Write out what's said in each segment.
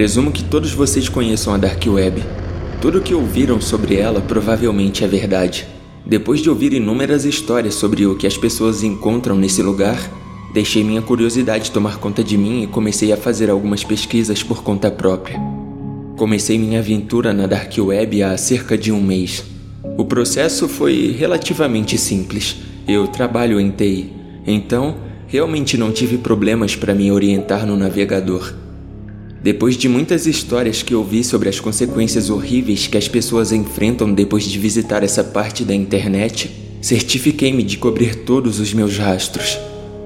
Presumo que todos vocês conheçam a Dark Web. Tudo o que ouviram sobre ela provavelmente é verdade. Depois de ouvir inúmeras histórias sobre o que as pessoas encontram nesse lugar, deixei minha curiosidade tomar conta de mim e comecei a fazer algumas pesquisas por conta própria. Comecei minha aventura na Dark Web há cerca de um mês. O processo foi relativamente simples. Eu trabalho em TI, então realmente não tive problemas para me orientar no navegador. Depois de muitas histórias que ouvi sobre as consequências horríveis que as pessoas enfrentam depois de visitar essa parte da internet, certifiquei-me de cobrir todos os meus rastros.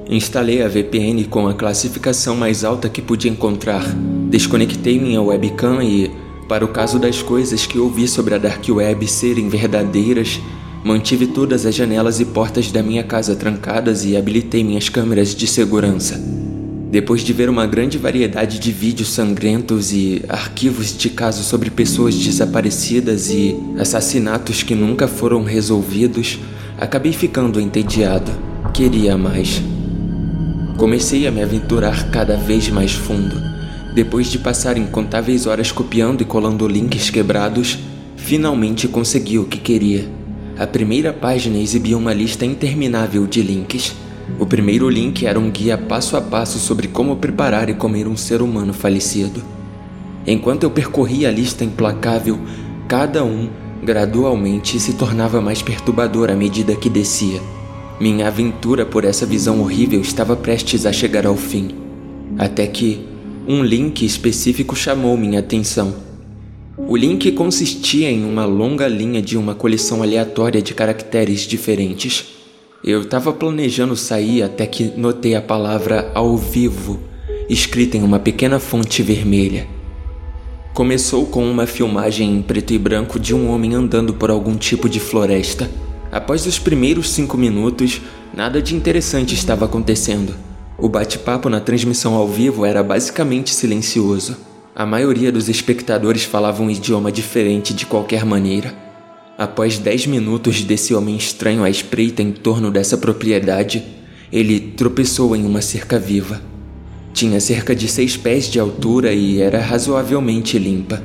Instalei a VPN com a classificação mais alta que pude encontrar, desconectei minha webcam e, para o caso das coisas que ouvi sobre a Dark Web serem verdadeiras, mantive todas as janelas e portas da minha casa trancadas e habilitei minhas câmeras de segurança. Depois de ver uma grande variedade de vídeos sangrentos e arquivos de casos sobre pessoas desaparecidas e assassinatos que nunca foram resolvidos, acabei ficando entediado. Queria mais. Comecei a me aventurar cada vez mais fundo. Depois de passar incontáveis horas copiando e colando links quebrados, finalmente consegui o que queria. A primeira página exibia uma lista interminável de links. O primeiro link era um guia passo a passo sobre como preparar e comer um ser humano falecido. Enquanto eu percorria a lista implacável, cada um gradualmente se tornava mais perturbador à medida que descia. Minha aventura por essa visão horrível estava prestes a chegar ao fim, até que um link específico chamou minha atenção. O link consistia em uma longa linha de uma coleção aleatória de caracteres diferentes. Eu estava planejando sair até que notei a palavra ao vivo escrita em uma pequena fonte vermelha. Começou com uma filmagem em preto e branco de um homem andando por algum tipo de floresta. Após os primeiros cinco minutos, nada de interessante estava acontecendo. O bate-papo na transmissão ao vivo era basicamente silencioso. A maioria dos espectadores falava um idioma diferente de qualquer maneira. Após dez minutos desse homem estranho à espreita em torno dessa propriedade, ele tropeçou em uma cerca viva. Tinha cerca de seis pés de altura e era razoavelmente limpa.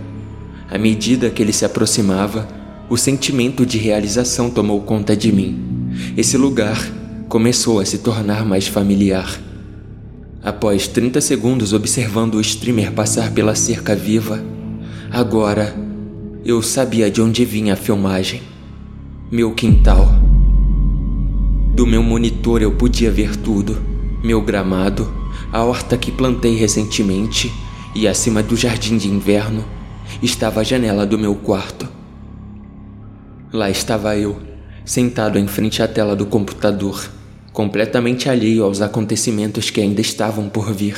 À medida que ele se aproximava, o sentimento de realização tomou conta de mim. Esse lugar começou a se tornar mais familiar. Após 30 segundos observando o streamer passar pela cerca viva, agora eu sabia de onde vinha a filmagem. Meu quintal. Do meu monitor eu podia ver tudo: meu gramado, a horta que plantei recentemente e acima do jardim de inverno estava a janela do meu quarto. Lá estava eu, sentado em frente à tela do computador, completamente alheio aos acontecimentos que ainda estavam por vir.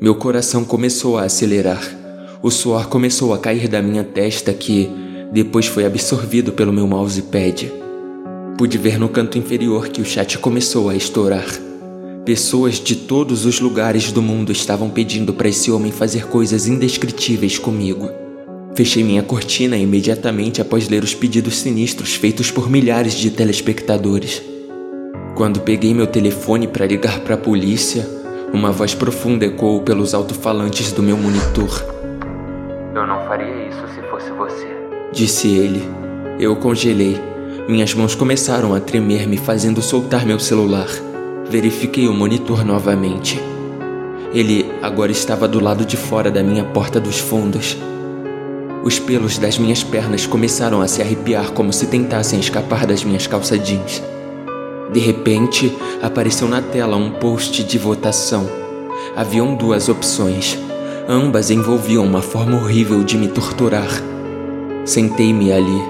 Meu coração começou a acelerar o suor começou a cair da minha testa que depois foi absorvido pelo meu mousepad. Pude ver no canto inferior que o chat começou a estourar. Pessoas de todos os lugares do mundo estavam pedindo para esse homem fazer coisas indescritíveis comigo. Fechei minha cortina imediatamente após ler os pedidos sinistros feitos por milhares de telespectadores. Quando peguei meu telefone para ligar para a polícia, uma voz profunda ecoou pelos alto-falantes do meu monitor. Disse ele. Eu congelei. Minhas mãos começaram a tremer, me fazendo soltar meu celular. Verifiquei o monitor novamente. Ele agora estava do lado de fora da minha porta dos fundos. Os pelos das minhas pernas começaram a se arrepiar como se tentassem escapar das minhas calças jeans. De repente, apareceu na tela um post de votação. Haviam duas opções Ambas envolviam uma forma horrível de me torturar. Sentei-me ali,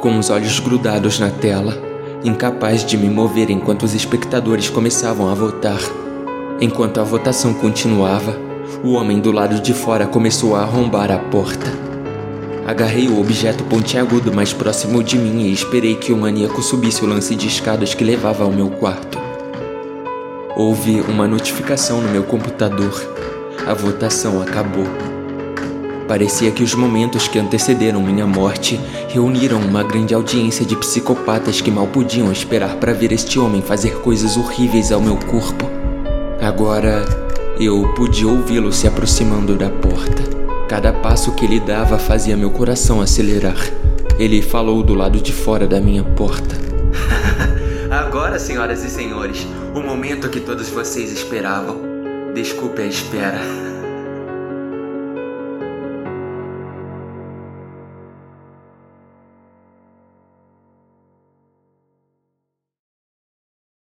com os olhos grudados na tela, incapaz de me mover enquanto os espectadores começavam a votar. Enquanto a votação continuava, o homem do lado de fora começou a arrombar a porta. Agarrei o objeto pontiagudo mais próximo de mim e esperei que o maníaco subisse o lance de escadas que levava ao meu quarto. Houve uma notificação no meu computador a votação acabou. Parecia que os momentos que antecederam minha morte reuniram uma grande audiência de psicopatas que mal podiam esperar para ver este homem fazer coisas horríveis ao meu corpo. Agora eu pude ouvi-lo se aproximando da porta. Cada passo que ele dava fazia meu coração acelerar. Ele falou do lado de fora da minha porta. Agora, senhoras e senhores, o momento que todos vocês esperavam. Desculpe a espera.